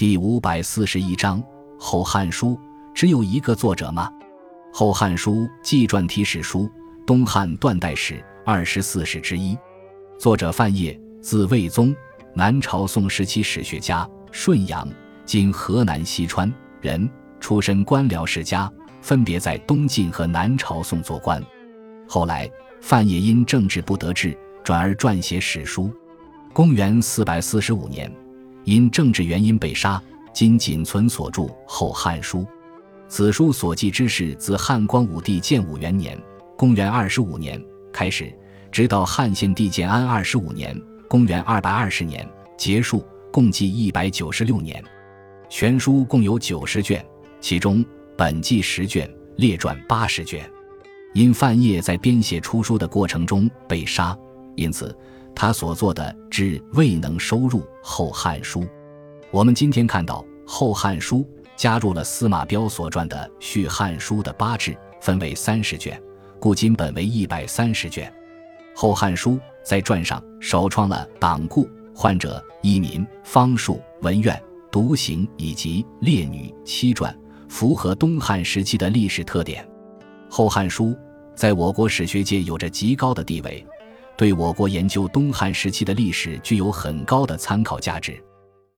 第五百四十一章《后汉书》只有一个作者吗？《后汉书》纪传体史书，东汉断代史二十四史之一。作者范晔，字卫宗，南朝宋时期史学家，顺阳（今河南西川）人，出身官僚世家，分别在东晋和南朝宋做官。后来，范晔因政治不得志，转而撰写史书。公元四百四十五年。因政治原因被杀，今仅存所著《后汉书》。此书所记之事，自汉光武帝建武元年（公元二十五年）开始，直到汉献帝建安二十五年（公元二百二十年）结束，共计一百九十六年。全书共有九十卷，其中本纪十卷，列传八十卷。因范晔在编写出书的过程中被杀，因此。他所做的志未能收入《后汉书》。我们今天看到《后汉书》加入了司马彪所撰的《续汉书》的八志，分为三十卷，故今本为一百三十卷。《后汉书》在传上首创了党锢、患者、移民、方术、文苑、独行以及列女七传，符合东汉时期的历史特点。《后汉书》在我国史学界有着极高的地位。对我国研究东汉时期的历史具有很高的参考价值。